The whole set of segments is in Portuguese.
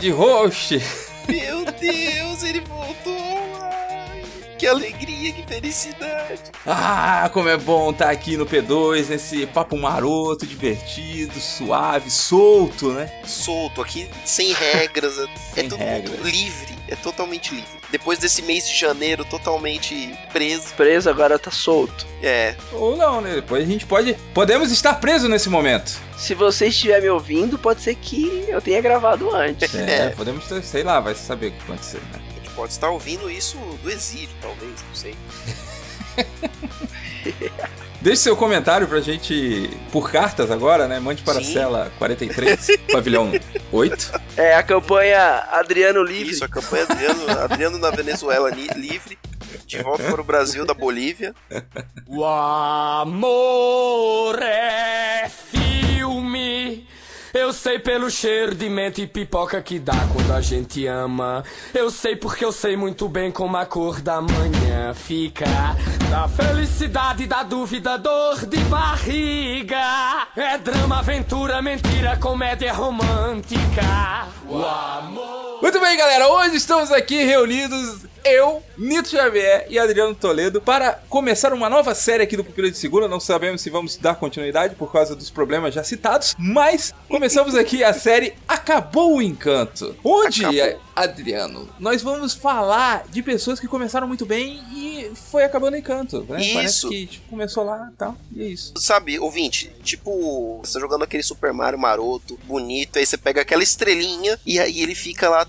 De host. Meu Deus, ele voltou! Ai, que alegria, que felicidade! Ah, como é bom estar aqui no P2, nesse papo maroto, divertido, suave, solto, né? Solto aqui, sem regras, é- Sem é tudo regras. livre, é totalmente livre. Depois desse mês de janeiro totalmente preso, preso, agora tá solto. é, Ou não, né? Depois a gente pode. Podemos estar presos nesse momento. Se você estiver me ouvindo, pode ser que eu tenha gravado antes. É, podemos ter, sei lá, vai saber o que aconteceu, né? a gente pode estar ouvindo isso do exílio, talvez, não sei. Deixe seu comentário pra gente por cartas agora, né? Mande para a cela 43, pavilhão 8. É a campanha Adriano Livre. Isso, a campanha Adriano, Adriano na Venezuela livre, de volta para o Brasil da Bolívia. O amor é. Eu sei pelo cheiro de menta e pipoca que dá quando a gente ama. Eu sei porque eu sei muito bem como a cor da manhã fica. Da felicidade, da dúvida, dor de barriga. É drama, aventura, mentira, comédia romântica. O amor. Muito bem, galera, hoje estamos aqui reunidos, eu, Nito Xavier e Adriano Toledo para começar uma nova série aqui do Pupila de Segura. Não sabemos se vamos dar continuidade por causa dos problemas já citados, mas começamos aqui a série Acabou o Encanto. Onde, Acabou. Adriano, nós vamos falar de pessoas que começaram muito bem e foi acabando o encanto, né? Isso. Parece que tipo, começou lá e tal, e é isso. Sabe, ouvinte, tipo, você tá jogando aquele Super Mario maroto, bonito, aí você pega aquela estrelinha e aí ele fica lá.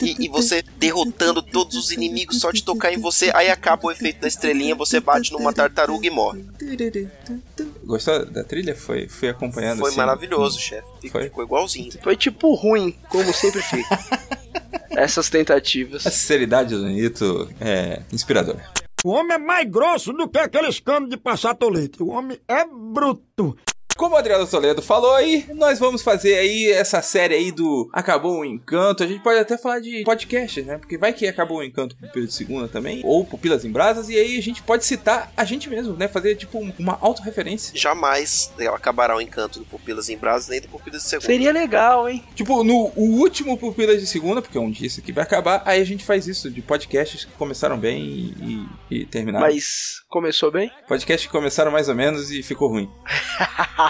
E, e você derrotando todos os inimigos só de tocar em você, aí acaba o efeito da estrelinha, você bate numa tartaruga e morre. Gostou da trilha? Foi, fui acompanhando Foi assim. maravilhoso, chefe. Fic- Foi? Ficou igualzinho. Foi tipo ruim, como sempre fica. Essas tentativas. A sinceridade do Nito é inspiradora. O homem é mais grosso do que aqueles canos de passar tolete. O homem é bruto. Como o Adriano Toledo falou aí, nós vamos fazer aí essa série aí do Acabou o Encanto. A gente pode até falar de podcast, né? Porque vai que acabou o Encanto Pupila de Segunda também, ou Pupilas em Brasas, e aí a gente pode citar a gente mesmo, né? Fazer tipo um- uma autorreferência. Jamais acabará o encanto do Pupilas em Brasas nem do Pupilas de Segunda. Seria legal, hein? Tipo, no o último Pupilas de Segunda, porque um dia isso aqui vai acabar, aí a gente faz isso, de podcasts que começaram bem e, e- e terminaram. Mas começou bem? Podcasts que começaram mais ou menos e ficou ruim.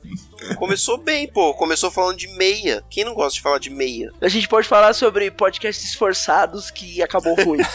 Começou bem, pô. Começou falando de meia. Quem não gosta de falar de meia? A gente pode falar sobre podcasts esforçados que acabou ruim.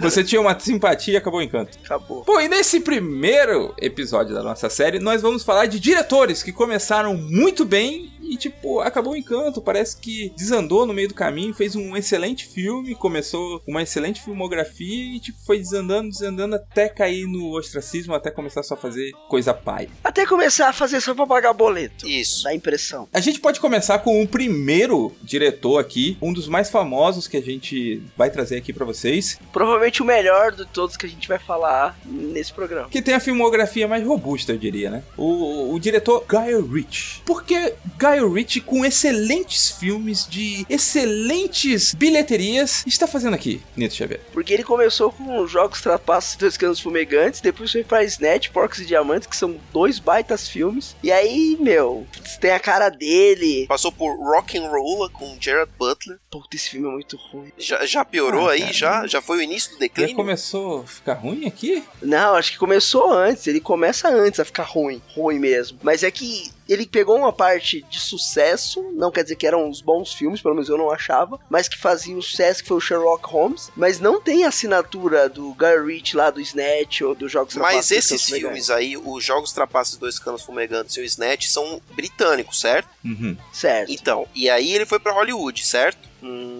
Você tinha uma simpatia e acabou o encanto. Acabou. Bom, e nesse primeiro episódio da nossa série, nós vamos falar de diretores que começaram muito bem e, tipo, acabou o encanto. Parece que desandou no meio do caminho, fez um excelente filme, começou uma excelente filmografia e, tipo, foi desandando, desandando até cair no ostracismo, até começar só a fazer coisa pai. Até começar a fazer só pra pagar boleto. Isso. Dá impressão. A gente pode começar com o primeiro diretor aqui, um dos mais famosos que a gente vai trazer aqui pra vocês, Provavelmente o melhor de todos que a gente vai falar nesse programa. que tem a filmografia mais robusta, eu diria, né? O, o diretor Guy Ritchie. Por que Guy Ritchie, com excelentes filmes de excelentes bilheterias, está fazendo aqui, Nito Xavier? Porque ele começou com Jogos Trapaços e Dois Canos Fumegantes, depois foi pra Snatch, Porcos e Diamantes, que são dois baitas filmes. E aí, meu, tem a cara dele. Passou por Rock and Roll com Gerard Butler. Puta, esse filme é muito ruim. Já, já piorou Ah, aí? cara. Já? Já foi o início do Já declínio? começou a ficar ruim aqui? Não, acho que começou antes. Ele começa antes a ficar ruim. Ruim mesmo. Mas é que ele pegou uma parte de sucesso, não quer dizer que eram uns bons filmes, pelo menos eu não achava, mas que faziam sucesso, que foi o Sherlock Holmes, mas não tem a assinatura do Guy Ritchie lá do Snatch ou dos Jogos Mas Trapaços, esses Descanso Legal. filmes aí, os Jogos Trapaços, Dois Canos Fumegantes e o Snatch, são britânicos, certo? Uhum. Certo. Então, e aí ele foi pra Hollywood, certo? Mm.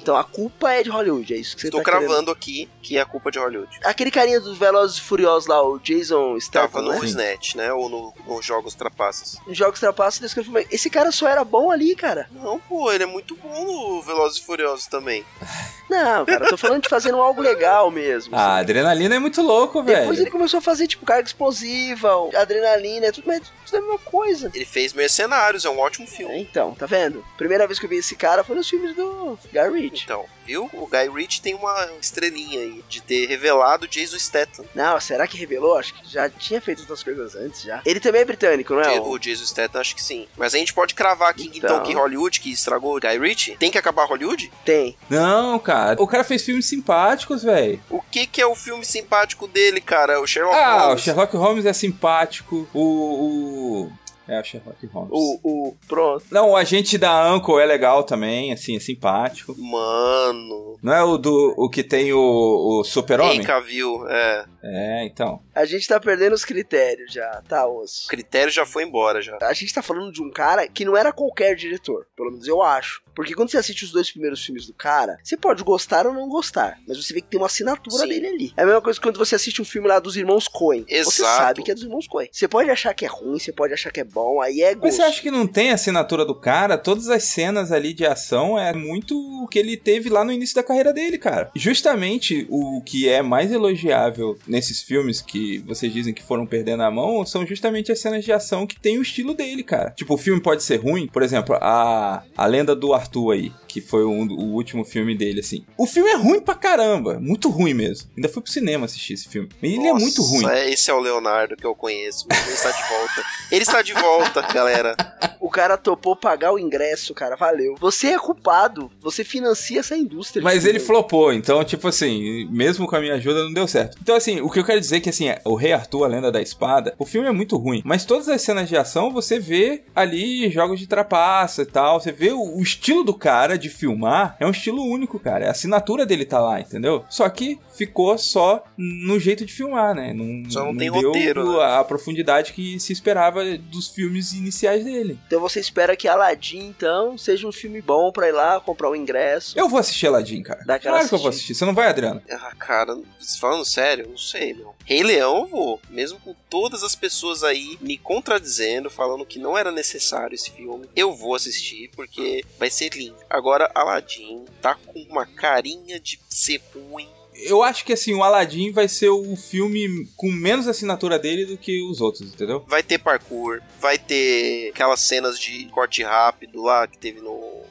Então a culpa é de Hollywood, é isso que você Estou tá querendo. cravando aqui que é a culpa de Hollywood. Aquele carinha dos Velozes e Furiosos lá, o Jason Tava Statham, no né? Snatch, né? Ou no, nos Jogos Trapaços. Em Jogos Trapaços, Descanso Legal. Esse cara só era bom ali, cara. Não, pô, ele é muito bom no Velozes e Furiosos também. Não, cara, eu tô falando de fazendo algo legal mesmo. A assim. adrenalina é muito louco, Depois velho. ele começou a fazer, tipo, carga explosiva, adrenalina, é tudo, mas tudo é a mesma coisa. Ele fez Mercenários, é um ótimo filme. Então, tá vendo? Primeira vez que eu vi esse cara foi nos filmes do Guy Ritchie. Então, viu? O Guy Ritchie tem uma estrelinha aí de ter revelado Jason Statham. Não, será que revelou? Acho que já tinha feito outras coisas antes já. Ele também é britânico, não é? O Jason Statham, acho que sim. Mas a gente pode cravar aqui, então, Então. que Hollywood, que estragou o Guy Ritchie, tem que acabar Hollywood? Tem. Não, cara. O cara fez filmes simpáticos, velho. O que que é o filme simpático dele, cara? O Sherlock Ah, o Holmes. Sherlock Holmes é simpático. O. o... É, o Sherlock Holmes. O, o, pronto. Não, o agente da Uncle é legal também, assim, é simpático. Mano. Não é o do o que tem o, o super-homem? Henry Cavill, é. É, então. A gente tá perdendo os critérios já, tá, osso? O critério já foi embora, já. A gente tá falando de um cara que não era qualquer diretor, pelo menos eu acho. Porque quando você assiste os dois primeiros filmes do cara, você pode gostar ou não gostar, mas você vê que tem uma assinatura Sim. dele ali. É a mesma coisa que quando você assiste um filme lá dos irmãos Coen. Você Exato. sabe que é dos irmãos Coen. Você pode achar que é ruim, você pode achar que é bom, aí é Mas gosto. você acha que não tem a assinatura do cara? Todas as cenas ali de ação é muito o que ele teve lá no início da carreira dele, cara. Justamente o que é mais elogiável nesses filmes que vocês dizem que foram perdendo a mão são justamente as cenas de ação que tem o estilo dele, cara. Tipo, o filme pode ser ruim, por exemplo, a, a Lenda do Arthur aí, que foi um- o último filme dele, assim. O filme é ruim pra caramba, muito ruim mesmo. Ainda fui pro cinema assistir esse filme. E ele é Nossa, muito ruim. é, esse é o Leonardo que eu conheço. Ele está de volta. Ele está de volta, galera. O cara topou pagar o ingresso, cara, valeu. Você é culpado, você financia essa indústria. Mas ele flopou, então, tipo assim, mesmo com a minha ajuda, não deu certo. Então, assim, o que eu quero dizer é que, assim, o Rei Arthur, a Lenda da Espada, o filme é muito ruim. Mas todas as cenas de ação, você vê ali jogos de trapaça e tal. Você vê o, o estilo do cara de filmar, é um estilo único, cara. A assinatura dele tá lá, entendeu? Só que ficou só no jeito de filmar, né? Não, Só não tem deu roteiro, né? a profundidade que se esperava dos filmes iniciais dele. Então você espera que Aladdin, então, seja um filme bom pra ir lá comprar o ingresso. Eu vou assistir Aladdin, cara. Dá Claro que eu vou assistir. Você não vai, Adriano? Ah, cara, falando sério, não sei, meu. Rei Leão eu vou. Mesmo com todas as pessoas aí me contradizendo, falando que não era necessário esse filme, eu vou assistir porque vai ser Agora, Aladdin tá com uma carinha de ser ruim. Eu acho que assim, o Aladdin vai ser o filme com menos assinatura dele do que os outros, entendeu? Vai ter parkour, vai ter aquelas cenas de corte rápido lá que teve no.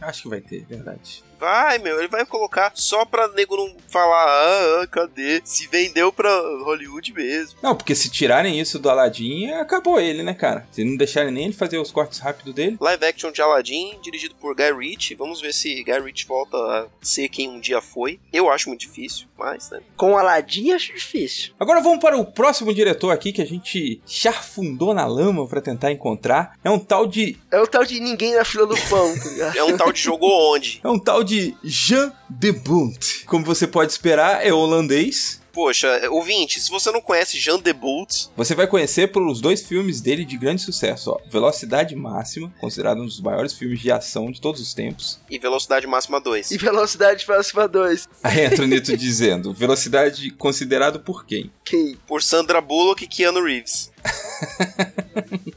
Acho que vai ter, verdade. Vai, meu, ele vai colocar só pra nego não falar, ah, ah, cadê? Se vendeu pra Hollywood mesmo. Não, porque se tirarem isso do Aladdin, acabou ele, né, cara? Se não deixarem nem ele fazer os cortes rápidos dele. Live action de Aladdin, dirigido por Guy Ritchie. Vamos ver se Guy Ritchie volta a ser quem um dia foi. Eu acho muito difícil, mas, né? Com Aladdin acho difícil. Agora vamos para o próximo diretor aqui que a gente charfundou na lama pra tentar encontrar. É um tal de. É o tal de ninguém na fila do pão, tá ligado? É um tal de jogou onde? É um tal de Jean de Bont. Como você pode esperar, é holandês. Poxa, ouvinte, se você não conhece Jean de Bolt, Você vai conhecer pelos dois filmes dele de grande sucesso, ó. Velocidade Máxima, considerado um dos maiores filmes de ação de todos os tempos. e Velocidade Máxima 2. E Velocidade Máxima 2. Aí entra o Nito dizendo, velocidade considerado por quem? Quem? Por Sandra Bullock e Keanu Reeves.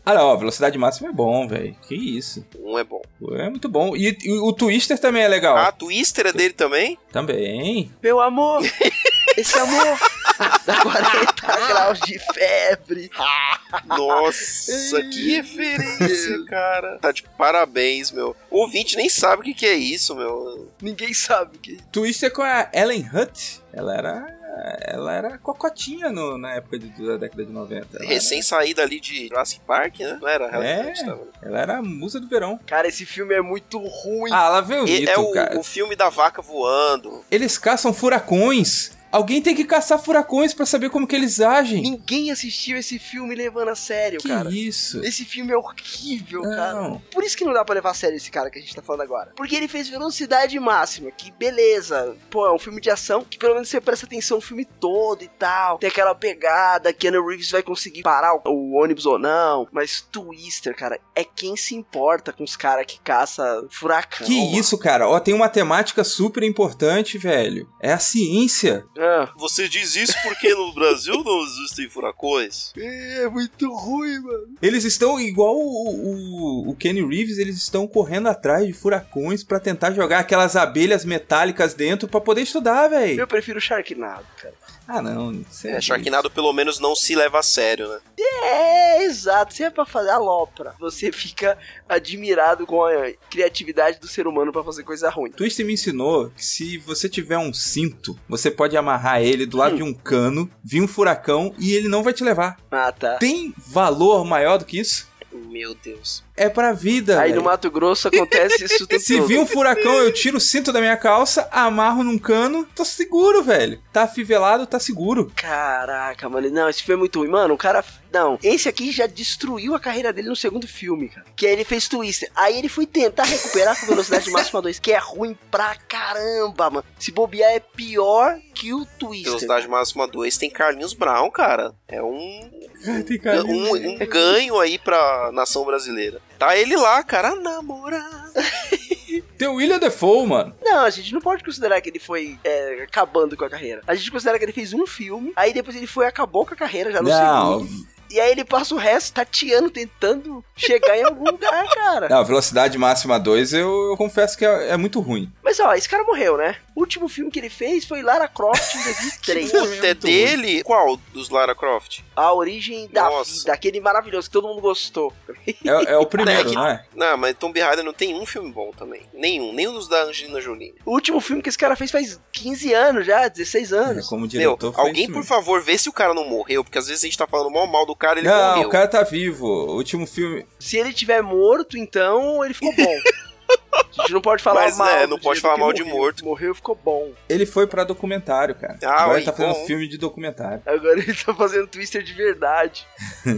Ah não, ó, velocidade máxima é bom, velho. Que isso. Um é bom. É muito bom. E, e o Twister também é legal. Ah, Twister é dele também? Também. Meu amor! Esse amor dá 40 graus de febre. Nossa, que referência, cara. Tá de parabéns, meu. O ouvinte nem sabe o que, que é isso, meu. Ninguém sabe o que. Twister com a Ellen Hutt. Ela era ela era cocotinha no- na época de- da década de 90. Ela Recém saída ali de Jurassic Park, né? Não era? Ela É. era, ela era a musa do verão. Cara, esse filme é muito ruim. Ah, lá vem o E mito, é o, cara. o filme da vaca voando. Eles caçam furacões. Alguém tem que caçar furacões pra saber como que eles agem. Ninguém assistiu esse filme levando a sério, que cara. isso? Esse filme é horrível, cara. Não. Por isso que não dá pra levar a sério esse cara que a gente tá falando agora. Porque ele fez Velocidade Máxima, que beleza. Pô, é um filme de ação que pelo menos você presta atenção no filme todo e tal. Tem aquela pegada, Keanu Reeves vai conseguir parar o, o ônibus ou não. Mas Twister, cara, é quem se importa com os caras que caça furacão. Que isso, cara? Ó, tem uma temática super importante, velho. É a ciência. Ah, Você diz isso porque no Brasil não existem furacões? é muito ruim, mano. Eles estão igual o, o, o Kenny Reeves, eles estão correndo atrás de furacões pra tentar jogar aquelas abelhas metálicas dentro pra poder estudar, velho. Eu prefiro Sharknado, cara. Ah, não. Isso É, Sharknado pelo menos não se leva a sério, né? É, exato. Se é pra fazer alopra, você fica admirado com a criatividade do ser humano pra fazer coisa ruim. Twister me ensinou que se você tiver um cinto, você pode amarrar ele do Hum. lado de um cano, vir um furacão e ele não vai te levar. Ah, tá. Tem valor maior do que isso? Meu Deus. É pra vida. Aí velho. no Mato Grosso acontece isso tudo. Se vir um furacão, eu tiro o cinto da minha calça, amarro num cano, tô seguro, velho. Tá afivelado, tá seguro. Caraca, mano. Não, esse filme é muito ruim. Mano, o cara. Não, esse aqui já destruiu a carreira dele no segundo filme, cara. Que aí ele fez Twister. Aí ele foi tentar recuperar com Velocidade Máxima 2, que é ruim pra caramba, mano. Se bobear é pior que o Twister. Velocidade Máxima 2 tem Carlinhos Brown, cara. É um, um, um ganho aí pra nação brasileira. Tá ele lá, cara, namorado. Tem o William Defoe, mano. Não, a gente não pode considerar que ele foi é, acabando com a carreira. A gente considera que ele fez um filme, aí depois ele foi acabou com a carreira já no Não, segundo. E aí ele passa o resto tateando, tentando chegar em algum lugar, cara. não, Velocidade Máxima 2 eu, eu confesso que é, é muito ruim. Mas ó, esse cara morreu, né? O último filme que ele fez foi Lara Croft em 2003. Puta, é dele? Qual dos Lara Croft? A origem da Nossa. vida, aquele maravilhoso que todo mundo gostou. É, é o primeiro, que- não é? Não, mas Tomb Raider não tem um filme bom também. Nenhum. Nenhum dos da Angelina Jolie. O último filme que esse cara fez faz 15 anos já, 16 É, anos. Como Meu, diretor foi alguém por favor vê se o cara não morreu, porque às vezes a gente tá falando mal mal do cara ele Não, morreu. o cara tá vivo. O último filme. Se ele tiver morto, então ele ficou bom. A gente não pode falar Mas, mal. é, do não pode falar mal de morreu. morto. Morreu, ficou bom. Ele foi pra documentário, cara. Ah, Agora ele tá fazendo bom. filme de documentário. Agora ele tá fazendo Twister de verdade.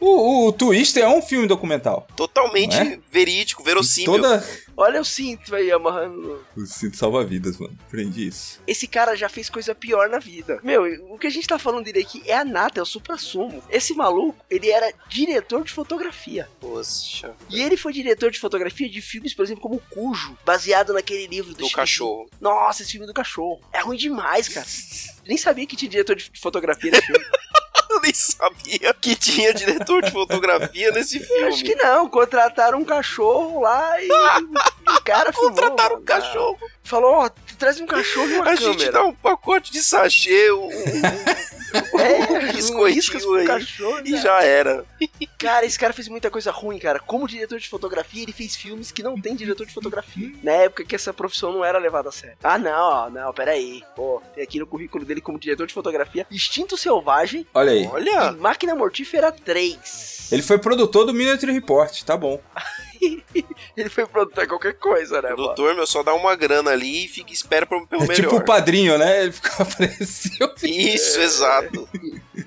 O, o Twister é um filme documental. Totalmente é? verídico, verossímil. Toda. Olha o cinto aí amarrando. O cinto salva-vidas, mano. Aprendi isso. Esse cara já fez coisa pior na vida. Meu, o que a gente tá falando dele aqui é a nata, é o supra-sumo. Esse maluco, ele era diretor de fotografia. Poxa, E ele foi diretor de fotografia de filmes, por exemplo, como Cujo, baseado naquele livro do, do cachorro. Nossa, esse filme do cachorro. É ruim demais, cara. Nem sabia que tinha diretor de fotografia nesse filme. Eu nem sabia que tinha diretor de fotografia nesse Eu acho que filme. não. Contrataram um cachorro lá e, o cara filmou. Contrataram um mano. cachorro. Falou, ó, traz um cachorro e uma A câmera. gente dá um pacote de sachê, um, É, biscoitinho biscoitinho pro aí. cachorro. E né? já era. Cara, esse cara fez muita coisa ruim, cara. Como diretor de fotografia, ele fez filmes que não tem diretor de fotografia. Na época que essa profissão não era levada a sério. Ah, não, não, peraí. Pô, tem aqui no currículo dele como diretor de fotografia Instinto Selvagem Olha aí. e Olha, Máquina Mortífera 3. Ele foi produtor do Military Report, tá bom. Ele foi produtor qualquer coisa, né, mano? doutor, meu, só dá uma grana ali e fica, espera pro- pelo É melhor. tipo o padrinho, né? Ele ficou apareceu. Isso, exato.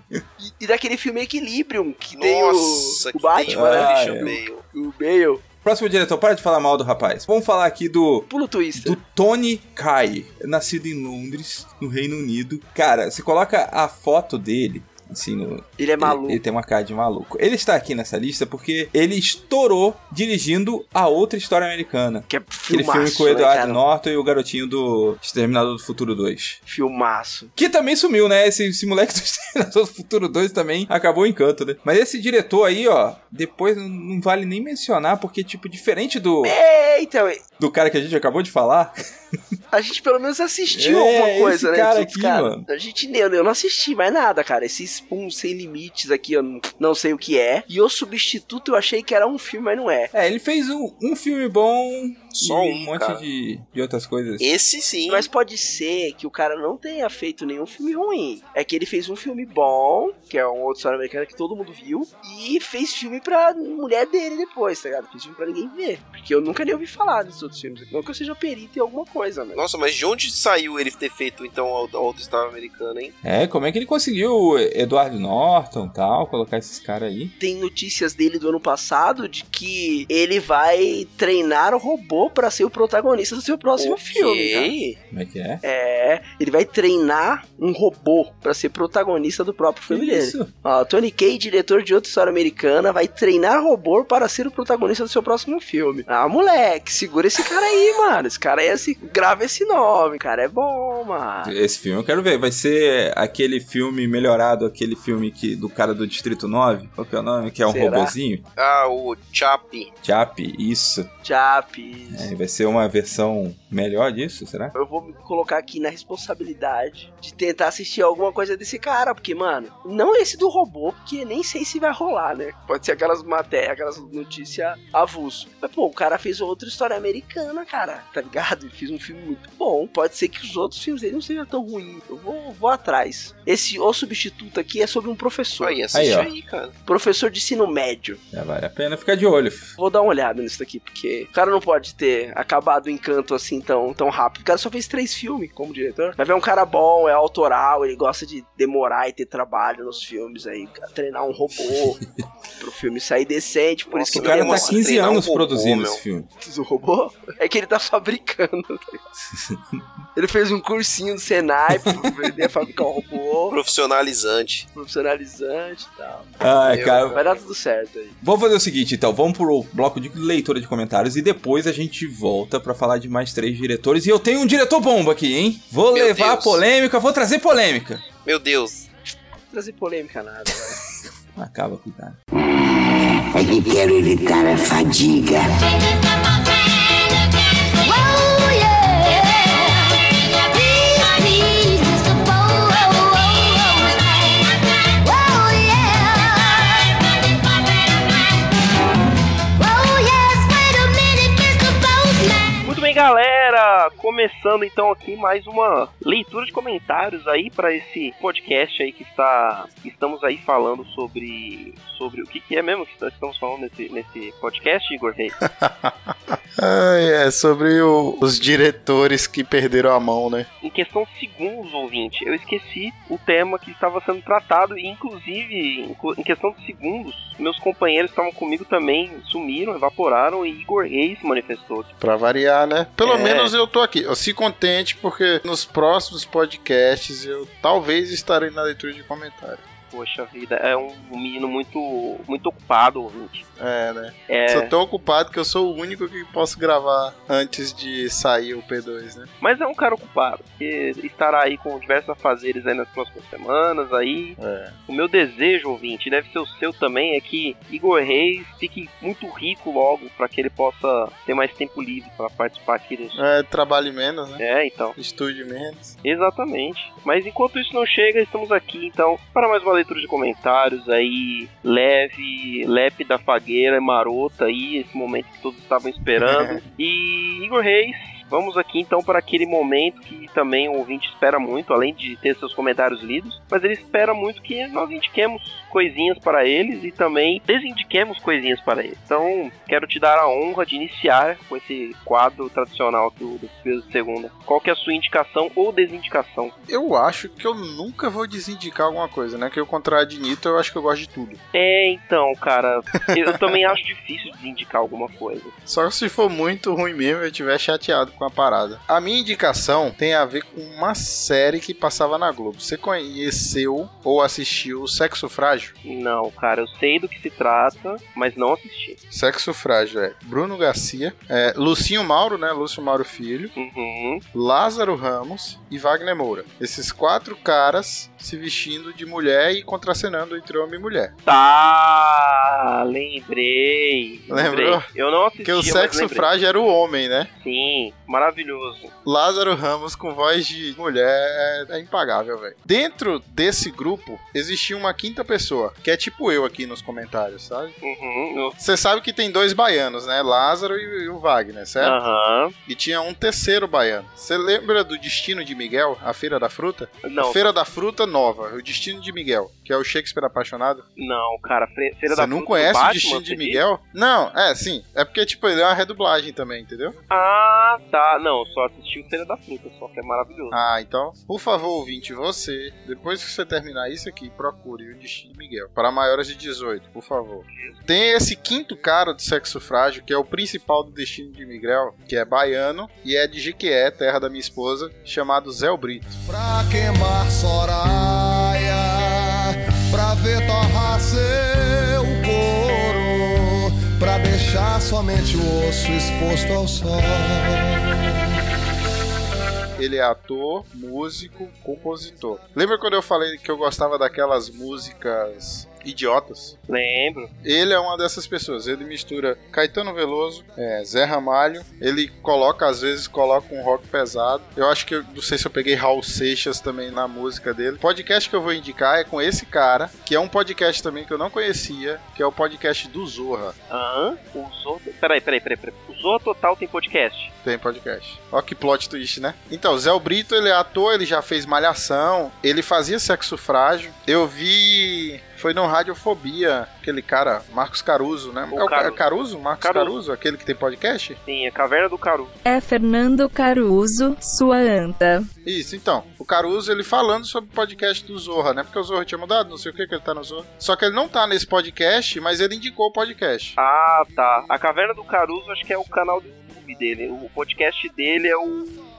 E, e daquele filme Equilibrium, que tem Nossa, o, que o Batman, tem o né? Bale. O, o Bale. Próximo diretor, para de falar mal do rapaz. Vamos falar aqui do Pulo Twister. do Tony Kai, nascido em Londres, no Reino Unido. Cara, você coloca a foto dele, assim, no, Ele é maluco. Ele, ele tem uma cara de maluco. Ele está aqui nessa lista porque ele estourou dirigindo a outra história americana. Que é Aquele filmaço, filme com o né, Edward cara? Norton e o garotinho do Exterminador do Futuro 2. Filmaço. Que também sumiu, né? Esse, esse moleque do Exterminador do Futuro 2 também acabou o encanto, né? Mas esse diretor aí, ó, depois não- não vale nem mencionar, porque, tipo, diferente do, É, então, do cara que a gente acabou de falar, A gente pelo menos assistiu É, alguma coisa, né? cara aqui, caras. mano. A gente eu, eu não assisti mais nada, cara. Esse Spoon sem limites aqui, eu não, não sei o que é. E o substituto eu achei que era um filme, mas não é. É, ele fez um, um filme bom Só um, um monte cara. de, de outras coisas. Esse sim. Mas pode ser que o cara não tenha feito nenhum filme ruim. É que ele fez um filme bom, que é um outro história americana que todo mundo viu, e fez filme pra mulher dele depois, tá ligado? Fez filme pra ninguém ver. Porque eu nunca nem ouvi falar desses outros filmes. Não que eu seja perito em alguma coisa, né? Nossa, mas de onde saiu ele ter feito então a a outra Star americana, hein? É, como é que ele conseguiu o Edward Norton e tal, colocar esses caras aí? Tem notícias dele do ano passado de que ele vai treinar o robô pra ser o protagonista do seu próximo filme. cara. Ok. Como é que é? É, ele vai treinar um robô pra ser protagonista do próprio filme dele. Isso. Ó, Tony Kay, diretor de outra história americana, vai treinar robô para ser o protagonista do seu próximo filme. Ah, moleque, segura esse cara aí, mano. Esse cara aí, esse, grava esse nome. O cara é bom, mano. Esse filme eu quero ver. Vai ser aquele filme melhorado, aquele filme que, do cara do Distrito 9. Qual que é o nome? Que é um Será? robozinho. Ah, o Chappie. Chap, isso. Chapis. É, vai ser uma versão melhor disso, será? Eu vou me colocar aqui na responsabilidade de tentar assistir alguma coisa desse cara, porque, mano, não esse do robô, porque nem sei se vai rolar, né? Pode ser aquelas matérias, aquelas notícias avulso. Mas, pô, o cara fez outra história americana, cara, tá ligado? Ele fez um filme muito bom. Pode ser que os outros filmes dele não sejam tão ruins. Eu vou, vou atrás. Esse O Substituto aqui é sobre um professor. Aí, assiste Aí, aí, cara. Professor de ensino médio. Já vale a pena ficar de olho. Vou dar uma olhada nisso daqui, porque o cara não pode ter acabado o encanto assim tão, tão rápido. O cara só fez três filmes como diretor. Mas é um cara bom, é autoral, ele gosta de demorar e ter trabalho nos filmes aí, treinar um robô pro filme sair decente. Por isso Nossa, que O cara tá Nossa, 15 treinar um anos robô, produzindo meu. esse filme. do robô. É que ele tá fabricando. tá ligado? ele fez um cursinho no Senai pra aprender a fabricar um robô, Profissionalizante. profissionalizante e tal. Ai, cara. Vai dar tudo certo aí. Vamos fazer o seguinte, então. Vamos pro bloco de leitura de comentários e depois a gente volta pra falar de mais três diretores. E eu tenho um diretor bomba aqui, hein? Vou Meu levar Deus. polêmica, vou trazer polêmica. Meu Deus. Trazer polêmica nada. Acaba, cuidado. É que quero evitar a fadiga. Galera! Começando então aqui mais uma leitura de comentários aí para esse podcast aí que está estamos aí falando sobre sobre o que, que é mesmo que nós estamos falando nesse, nesse podcast, Igor Reis. É sobre o- os diretores que perderam a mão, né? Em questão de segundos, ouvinte, eu esqueci o tema que estava sendo tratado e inclusive em questão de segundos, meus companheiros estavam comigo também sumiram, evaporaram e Igor Reis manifestou. Pra variar, né? Pelo É. menos eu tô aqui. Eu se contente porque nos próximos podcasts eu talvez estarei na leitura de comentários. Poxa vida, é um menino muito muito ocupado, ouvinte. É, né? É, Sou tão ocupado que eu sou o único que posso gravar antes de sair o P2, né? Mas é um cara ocupado, que estará aí com diversos afazeres aí nas próximas semanas aí. É. O meu desejo, ouvinte, deve ser o seu também, é que Igor Reis fique muito rico logo, para que ele possa ter mais tempo livre para participar aqui dos... É, trabalhe menos, né? É, então, Estude menos. exatamente. Mas enquanto isso não chega, estamos aqui então para mais uma leitura de comentários aí, leve, leve da fagueira, marota aí, esse momento que todos estavam esperando. e Igor Reis, vamos aqui então para aquele momento que também o ouvinte espera muito, além de ter seus comentários lidos, mas ele espera muito que nós indiquemos coisinhas para eles e também desindiquemos coisinhas para eles. Então, quero te dar a honra de iniciar com esse quadro tradicional do, do Peso de Segunda. Qual que é a sua indicação ou desindicação? Eu acho que eu nunca vou desindicar alguma coisa, né? Que ao contrário de Nito, eu acho que eu gosto de tudo. É, então, cara, eu também acho difícil desindicar alguma coisa. Só se for muito ruim mesmo, eu estiver chateado com a parada. A minha indicação tem a ver com uma série que passava na Globo. Você conheceu ou assistiu Sexo Frágil? Não, cara, eu sei do que se trata, mas não assisti. Sexo Frágil é Bruno Garcia, é, Lucinho Mauro, né? Lúcio Mauro Filho, Uhum. Lázaro Ramos e Wagner Moura. Esses quatro caras se vestindo de mulher e contracenando entre homem e mulher. Tá, lembrei. Lembrou? lembrei. Eu não assisti, Porque o sexo frágil era o homem, né? Sim, Maravilhoso. Lázaro Ramos com voz de mulher é, impagável, velho. Dentro desse grupo existia uma quinta pessoa, que é tipo eu aqui nos comentários, sabe? Uhum. Você sabe que tem dois baianos, né? Lázaro e, e o Wagner, certo? Aham. E tinha um terceiro baiano. Você lembra do Destino de Miguel, a Feira da Fruta? Não, A Feira da Fruta Nova, o Destino de Miguel, que é o Shakespeare apaixonado. não, cara. Fe- Feira Você da não Fruta do conhece o Batman, Destino de você Miguel? Não, é, sim. É porque, tipo, ele é uma redublagem também, entendeu? Ah, tá. Não, só assisti o Feira da Fruta, só que é maravilhoso. Ah, então, por favor, ouvinte, você, depois que você terminar isso aqui, procure o Destino de Miguel. Para maiores de 18, por favor. Tem esse quinto cara do sexo frágil, que é o principal do Destino de Miguel, que é baiano e é de Jequié, terra da minha esposa, chamado Zé Brito. Pra queimar Soraya, pra ver torrar seu couro, pra deixar somente o osso exposto ao sol. Ele é ator, músico, compositor. Lembra quando eu falei que eu gostava daquelas músicas idiotas? Lembro. Ele é uma dessas pessoas. Ele mistura Caetano Veloso, é, Zé Ramalho. Ele coloca, às vezes, coloca um rock pesado. Eu acho que, eu não sei se eu peguei Raul Seixas também na música dele. O podcast que eu vou indicar é com esse cara, que é um podcast também que eu não conhecia, que é o podcast do Zorra. Aham. O Zorra... Peraí, peraí, peraí, peraí. O Zorra Total tem podcast. Tem podcast. Ó que plot twist, né? Então, Zé Brito, ele é ator, ele já fez Malhação, ele fazia Sexo Frágil. Eu vi... Foi no Radiofobia, aquele cara, Marcos Caruso, né? O é o Caruso. é Caruso? Marcos Caruso. Caruso. aquele que tem podcast? Sim, é Caverna do Caru. É Fernando Caruso, sua anta. Isso, então. O Caruso, ele falando sobre o podcast do Zorra, né? Porque o Zorra tinha mudado, não sei o que que ele tá no Zorra. Só que ele não tá nesse podcast, mas ele indicou o podcast. Ah, tá. A Caverna do Caruso acho que é o canal do YouTube dele. O podcast dele é o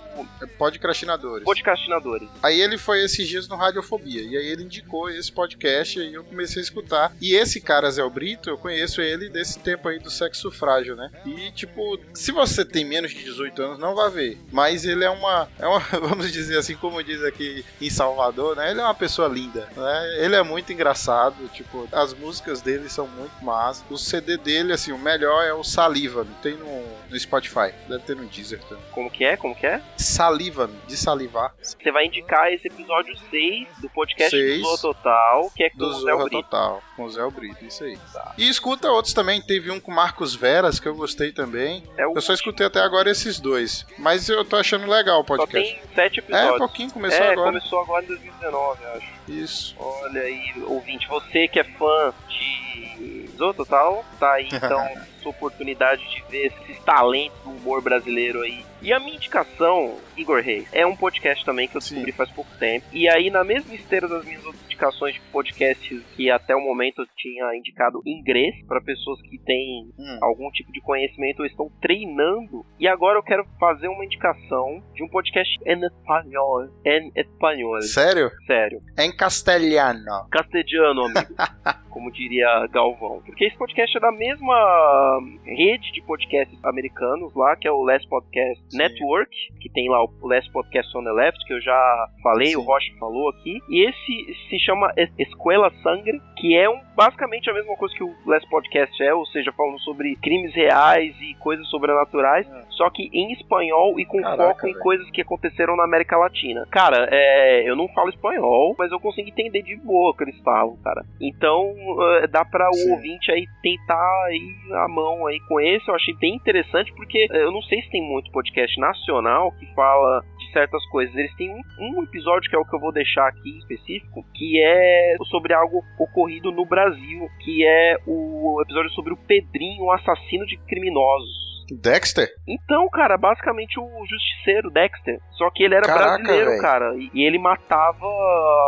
Podcastinadores. Podcastinadores. Aí ele foi esses dias no Radiofobia. E aí ele indicou esse podcast e eu comecei a escutar. E esse cara, Zé Brito, eu conheço ele desse tempo aí do sexo frágil, né? E, tipo, se você tem menos de 18 anos, não vai ver. Mas ele é uma, é uma vamos dizer assim, como diz aqui em Salvador, né? Ele é uma pessoa linda, né? Ele é muito engraçado, tipo, as músicas dele são muito massas. O CD dele, assim, o melhor é o Saliva, tem no, no Spotify. Deve ter no Deezer também. Como que é? Como que é? Saliva, de salivar. Você vai indicar esse episódio 6 do podcast Seis. do Zorra Total, que é com o Zé Brito. Total, com o Zé Brito, isso aí. E escuta outros também, teve um com Marcos Veras, que eu gostei também. É o Eu só escutei até agora esses dois, mas eu tô achando legal o Só podcast. tem 7 É, episódios. pouquinho, começou é, agora. começou agora em 2019, eu acho. Isso. Olha aí, ouvinte, você que é fã de Zorra Total, tá aí então sua oportunidade de ver esses talentos do humor brasileiro aí. E a minha indicação, Igor Reis, é um podcast também que eu descobri faz pouco tempo. E aí, na mesma esteira das minhas outras indicações de podcasts que até o momento eu tinha indicado inglês para pessoas que têm Hum. algum tipo de conhecimento ou estão treinando. E agora eu quero fazer uma indicação de um podcast em espanhol. Em espanhol. Sério? Sério. Em castelhano. Castelhano, amigo. como diria Galvão. Porque esse podcast é da mesma rede de podcasts americanos lá, que é o Last Podcast Network, que tem lá o Last Podcast on the Left, que eu já falei, o Rocha falou aqui. E esse se chama Es- Escuela Sangre, que é um, basicamente a mesma coisa que o Last Podcast é, ou seja, falando sobre crimes reais e coisas sobrenaturais, só que em espanhol e com Caraca, foco em velho. coisas que aconteceram na América Latina. Cara, é, eu não falo espanhol, mas eu consigo entender de boa o que eles falam, cara. Então, eh, dá pra o Sim. ouvinte aí tentar ir a aí com esse. Eu achei bem interessante, porque eh, eu não sei se tem muito podcast nacional que fala de certas coisas. Eles têm um, um episódio que é o que eu vou deixar aqui específico, que é sobre algo ocorrido no Brasil, que é o episódio sobre o Pedrinho, um assassino de criminosos. Dexter? Então, cara, basicamente o justiceiro Dexter. Só que ele era Caraca, brasileiro, velho. cara. E, e ele matava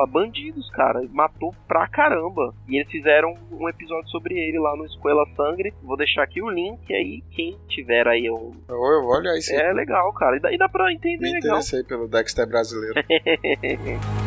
bandidos, cara. Matou pra caramba. E eles fizeram um episódio sobre ele lá no Escola Sangre. Vou deixar aqui o link aí. Quem tiver aí um. Eu, olhar isso É legal, cara. E dá, e dá pra entender Me legal. interessei pelo Dexter brasileiro.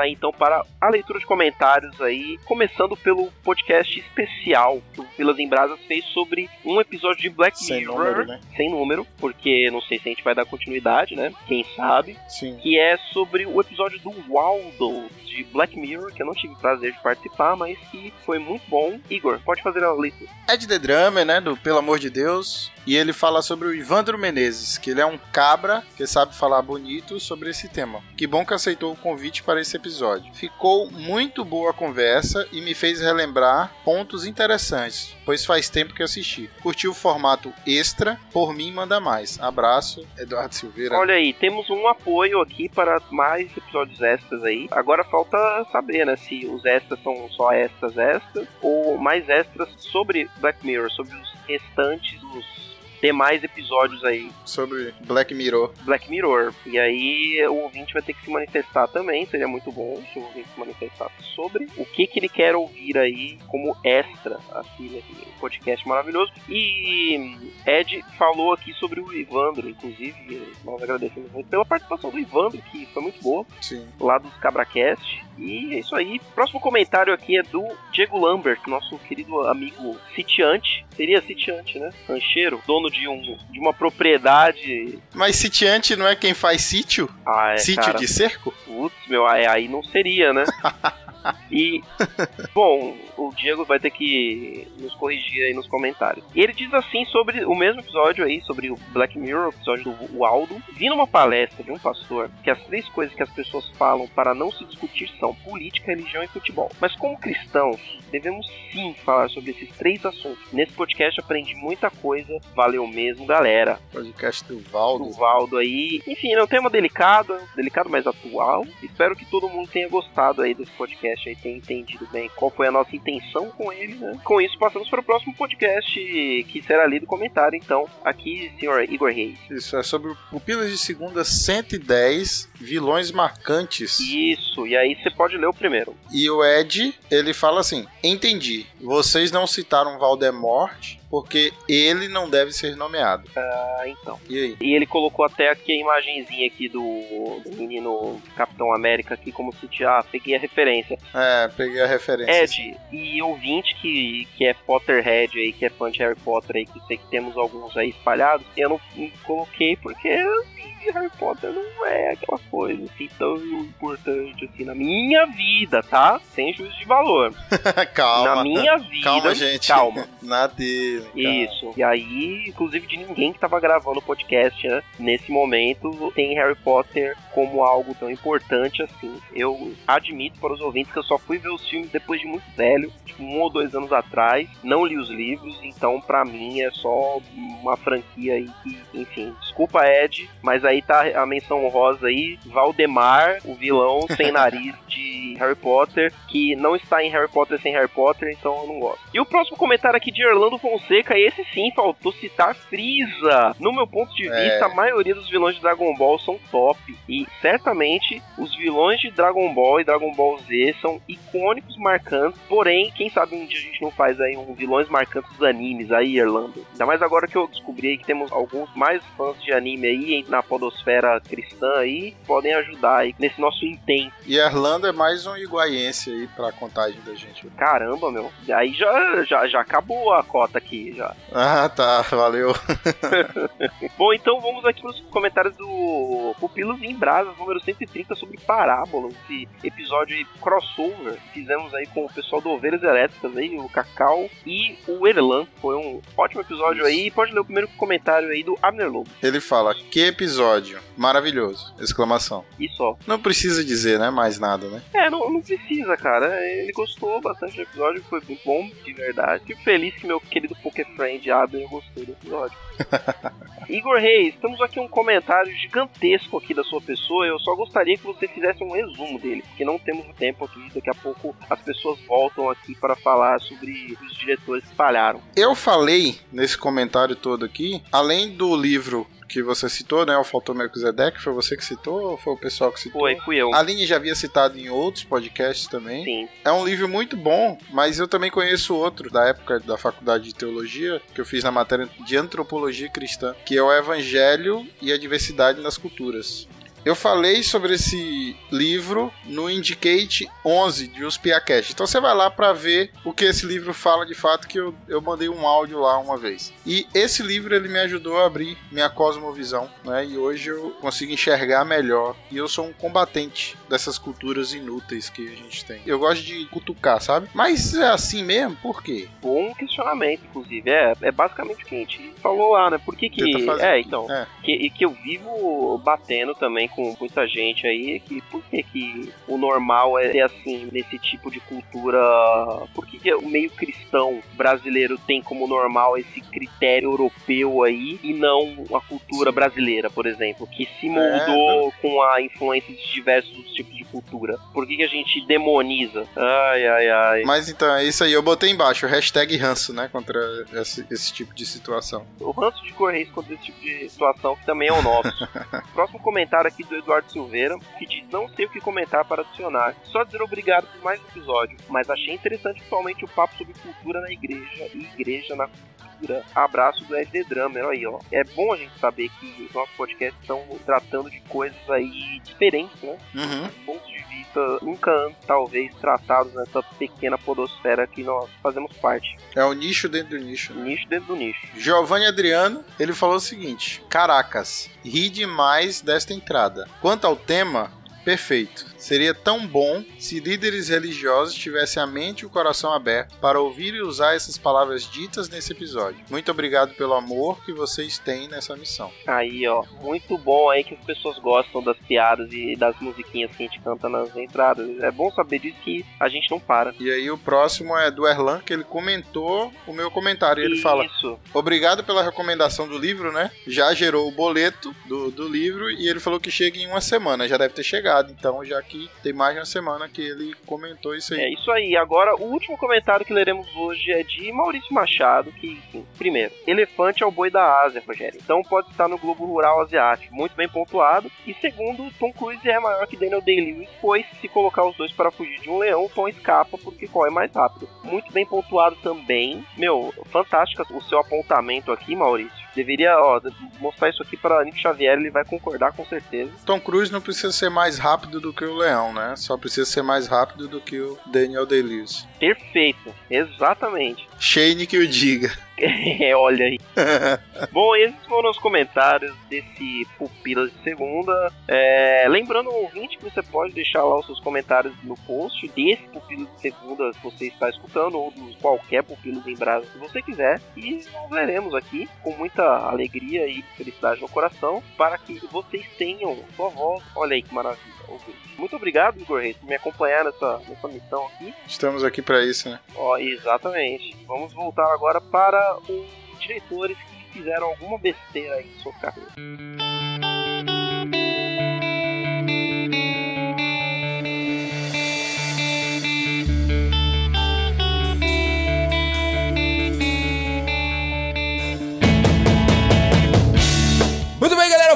aí então para a leitura de comentários aí, começando pelo podcast especial que o Vilas em Brasas fez sobre um episódio de Black Sem Mirror, número, né? sem número, porque não sei se a gente vai dar continuidade, né? Quem sabe? Sim. Que é sobre o episódio do Waldo de Black Mirror, que eu não tive prazer de participar, mas que foi muito bom. Igor, pode fazer a leitura. Ed The Drummer, né, do Pelo Amor de Deus, e ele fala sobre o Ivandro Menezes, que ele é um cabra que sabe falar bonito sobre esse tema. Que bom que aceitou o convite para esse episódio. Ficou muito boa a conversa e me fez relembrar pontos interessantes, pois faz tempo que assisti. Curti o formato extra, por mim manda mais. Abraço, Eduardo Silveira. Olha aí, temos um apoio aqui para mais episódios extras aí. Agora falta saber, né, se os extras são só extras extras ou mais extras sobre Black Mirror, sobre os restantes dos demais episódios aí sobre Black Mirror. Black Mirror. E aí o ouvinte vai ter que se manifestar também, seria muito bom se o ouvinte se manifestasse sobre o que, que ele quer ouvir aí como extra aqui nesse podcast maravilhoso. E Ed falou aqui sobre o Ivandro, inclusive, nós agradecemos muito pela participação do Ivandro, que foi muito boa, Sim. lá dos Cabracast. E é isso aí. Próximo comentário aqui é do Diego Lambert, nosso querido amigo sitiante. Seria sitiante, né? Rancheiro, dono de, um, de uma propriedade. Mas sitiante não é quem faz sítio? Ah, é, Sítio cara. de cerco? Putz, meu, aí aí não seria, né? E, bom, o Diego vai ter que nos corrigir aí nos comentários. Ele diz assim sobre o mesmo episódio aí, sobre o Black Mirror, o episódio do Waldo. Vi numa palestra de um pastor que as três coisas que as pessoas falam para não se discutir são política, religião e futebol. Mas como cristãos, devemos sim falar sobre esses três assuntos. Nesse podcast aprendi muita coisa, valeu mesmo, galera. Podcast do Valdo. Do Valdo aí. Enfim, é um tema delicado, delicado, mas atual. Espero que todo mundo tenha gostado aí desse podcast aí, tenha entendido bem qual foi a nossa intenção com ele, né? Com isso, passamos para o próximo podcast que será lido comentário, então, aqui, senhor Igor Reis. Isso, é sobre Pupilas de Segunda 110, vilões marcantes. Isso, e aí você pode ler o primeiro. E o Ed, ele fala assim: Entendi, vocês não citaram Valdemort porque ele não deve ser nomeado. Ah, então. E aí? E ele colocou até aqui a imagenzinha aqui do, do menino Capitão América aqui, como se ah, peguei a referência. É, peguei a referência. Ed, e ouvinte que, que é Potterhead aí, que é fã de Harry Potter aí, que sei que temos alguns aí espalhados, eu não, não coloquei porque assim, Harry Potter não é aquela coisa assim tão importante assim na minha vida, tá? Sem juízo de valor. calma. Na minha vida. Calma, gente. Calma. Na dele. Isso. E aí, inclusive de ninguém que tava gravando o podcast, né? Nesse momento, tem Harry Potter como algo tão importante assim. Eu admito para os ouvintes que eu só fui ver os filmes depois de muito velho, tipo um ou dois anos atrás. Não li os livros, então pra mim é só uma franquia aí que, enfim, desculpa Ed, mas aí tá a menção honrosa aí, Valdemar, o vilão sem nariz de Harry Potter, que não está em Harry Potter sem Harry Potter, então eu não gosto. E o próximo comentário aqui de Orlando Fonseca, esse sim, faltou citar Frieza. No meu ponto de É. vista, a maioria dos vilões de Dragon Ball são top. E certamente os vilões de Dragon Ball e Dragon Ball Z são icônicos, marcantes. Porém, quem sabe um dia a gente não faz aí um vilões marcantes dos animes aí, Orlando. Ainda mais agora que eu descobri que temos alguns mais fãs de anime aí na podosfera cristã aí, podem ajudar aí nesse nosso intento. E Erlando é mais um iguaiense aí pra contagem da gente. Caramba, meu. Aí já, já, já acabou a cota aqui, já. Ah, tá. Valeu. Bom, então vamos aqui nos comentários do Pupilos em Brasas, número 130, sobre Parábola, esse episódio aí, crossover que fizemos aí com o pessoal do Ovelhas Elétricas aí, o Cacau e o Erlan. Foi um ótimo episódio aí. Pode ler o primeiro comentário aí do Abner Lobo. Ele fala: Que episódio maravilhoso! Exclamação. E só. Não precisa dizer, né? Mais nada, né? É, não, não precisa, cara. Ele gostou bastante do episódio, foi muito bom, de verdade. Fico feliz que meu querido Pokéfriend Abner gostou do episódio. Igor Reis, temos aqui um comentário gigantesco aqui da sua pessoa. Eu só gostaria que você fizesse um resumo dele, porque não temos tempo aqui. Daqui a pouco as pessoas voltam aqui para falar sobre os diretores que falharam. Eu falei nesse comentário todo aqui, além do livro que você citou, né? O Faltou Melquisedeque, foi você que citou ou foi o pessoal que citou? Foi, fui eu. A Aline já havia citado em outros podcasts também. Sim. É um livro muito bom, mas eu também conheço outro da época da faculdade de teologia, que eu fiz na matéria de antropologia cristã, que é o Evangelho e a Diversidade nas Culturas. Eu falei sobre esse livro no Indicate 11 de Uspiacast. Então você vai lá pra ver o que esse livro fala de fato, que eu, eu mandei um áudio lá uma vez. E esse livro ele me ajudou a abrir minha cosmovisão, né? E hoje eu consigo enxergar melhor. E eu sou um combatente dessas culturas inúteis que a gente tem. Eu gosto de cutucar, sabe? Mas é assim mesmo? Por quê? Bom questionamento, inclusive. É, é basicamente o que a gente falou lá, né? Por que que... É, então. É. Que, e que eu vivo batendo também com muita gente aí, que por que que o normal é ser assim, nesse tipo de cultura... Por que que o meio cristão brasileiro tem como normal esse critério europeu aí e não a cultura brasileira, por exemplo, que se moldou com a influência de diversos tipos de cultura? Por que que a gente demoniza? Ai, ai, ai. Mas então, é isso aí. Eu botei embaixo, hashtag ranço, né? Contra esse, esse tipo de situação. O ranço de Correios contra esse tipo de situação que também é o nosso. Próximo comentário aqui do Eduardo Silveira, que diz: Não sei o que comentar para adicionar. Só dizer obrigado por mais um episódio, mas achei interessante principalmente o papo sobre cultura na igreja e igreja na cultura. Abraço do SD Drummer, aí ó. É bom a gente saber que os nossos podcasts estão tratando de coisas aí diferentes, né? Uhum. Pontos de vista nunca antes, talvez, tratados nessa pequena podosfera que nós fazemos parte. É o nicho dentro do nicho. né? Nicho dentro do nicho. Giovanni Adriano, ele falou o seguinte: Caracas, ri demais desta entrada. Quanto ao tema, perfeito. Seria tão bom se líderes religiosos tivessem a mente e o coração aberto para ouvir e usar essas palavras ditas nesse episódio. Muito obrigado pelo amor que vocês têm nessa missão. Aí, ó, muito bom aí que as pessoas gostam das piadas e das musiquinhas que a gente canta nas entradas. É bom saber disso que a gente não para. E aí o próximo é do Erlan, que ele comentou o meu comentário. E ele fala: Isso. Obrigado pela recomendação do livro, né? Já gerou o boleto do, do livro e ele falou que chega em uma semana. Já deve ter chegado, então já que tem mais de uma semana que ele comentou isso aí. É isso aí. Agora, o último comentário que leremos hoje é de Maurício Machado, que, enfim, primeiro, elefante é o boi da Ásia, Rogério. Então pode estar no Globo Rural Asiático. Muito bem pontuado. E segundo, Tom Cruise é maior que Daniel Day-Lewis, pois se colocar os dois para fugir de um leão, Tom escapa porque corre mais rápido. Muito bem pontuado também. Meu, fantástico o seu apontamento aqui, Maurício. Deveria, ó, mostrar isso aqui para Nick Xavier, ele vai concordar com certeza. Tom Cruise não precisa ser mais rápido do que o leão, né? Só precisa ser mais rápido do que o Daniel Day-Lewis. Perfeito, exatamente. Shane que o diga. Olha aí. Bom, esses foram os comentários desse Pupilas de Segunda. É, lembrando ouvinte que você pode deixar lá os seus comentários no post desse Pupilas de Segunda que você está escutando, ou de qualquer Pupilas em Brasa que você quiser. E nós veremos aqui com muita alegria e felicidade no coração para que vocês tenham sua voz. Olha aí que maravilha. Ouvinte. Muito obrigado, Igor Reis, por me acompanhar nessa, nessa missão aqui. Estamos aqui para isso, né? Ó, exatamente. Vamos voltar agora para os diretores que fizeram alguma besteira aí em sua carreira.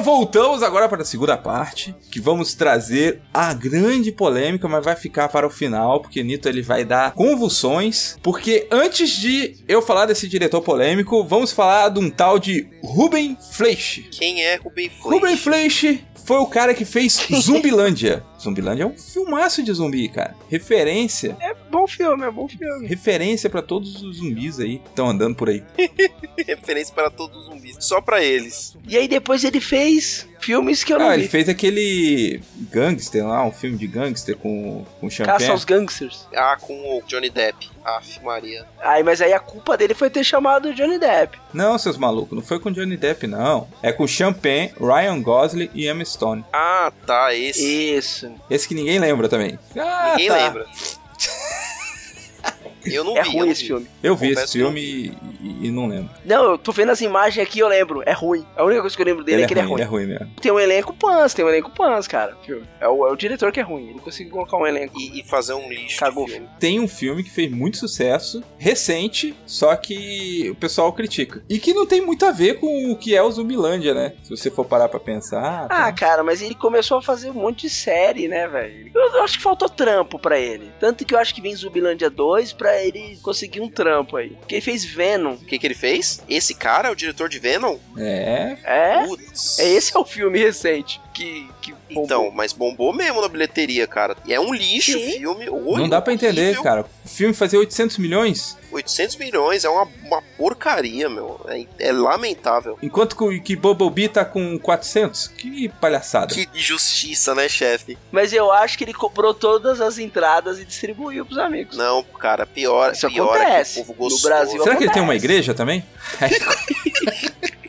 Voltamos agora para a segunda parte, que vamos trazer a grande polêmica, mas vai ficar para o final, porque Nito ele vai dar convulsões, porque antes de eu falar desse diretor polêmico, vamos falar de um tal de Ruben Fleischer. Quem é Ruben Fleischer? Ruben Fleischer foi o cara que fez Zumbilândia. Zumbilândia é um filmaço de zumbi, cara. Referência, É bom filme, é bom filme. referência para todos os zumbis aí que estão andando por aí. Referência para todos os zumbis. Só pra eles. E aí depois ele fez filmes que eu não Ah, vi. ele fez aquele Gangster lá, um filme de gangster com, com Champagne. Caça aos Gangsters. Ah, com o Johnny Depp. Aff, Maria. Aí, mas aí a culpa dele foi ter chamado o Johnny Depp. Não, seus malucos, não foi com Johnny Depp, não. É com Champagne, Ryan Gosling e Emma Stone. Ah, tá, esse. Isso. Esse que ninguém lembra também. Ah, Ninguém tá. lembra. Eu não É vi. eu ruim não esse vi. filme. Eu vi Confesso esse filme e, e- não lembro. Não, eu tô vendo as imagens aqui eu lembro. É ruim. A única coisa que eu lembro dele Ele é que ele é ruim. é ruim mesmo. Tem um elenco pans, tem um elenco pans, cara. É o, é o diretor que é ruim. Ele conseguiu colocar um elenco. E, e fazer um lixo Cagou filme. Tem um filme que fez muito sucesso, recente, só que o pessoal critica. E que não tem muito a ver com o que é o Zumbilândia, né? Se você for parar pra pensar. Ah, tá. cara, mas ele começou a fazer um monte de série, né, velho? Eu, eu acho que faltou trampo pra ele. Tanto que eu acho que vem Zumbilândia 2 pra ele conseguir um trampo aí. Porque ele fez Venom. O que, que ele fez? Esse cara é o diretor de Venom? É. É? Putz. É esse é o filme recente. que, que. Então, mas bombou mesmo na bilheteria, cara. E é um lixo o filme. Não dá pra entender, cara. O filme fazia 800 milhões, 800 milhões é uma, uma porcaria, meu. É, é lamentável. enquanto que, que Bumblebee tá com 400. Que palhaçada. Que injustiça, né, chefe? Mas eu acho que ele comprou todas as entradas e distribuiu pros amigos. Não, cara, pior, Isso pior é que acontece. o povo No gostou. Brasil Será que ele tem uma acontece. igreja também?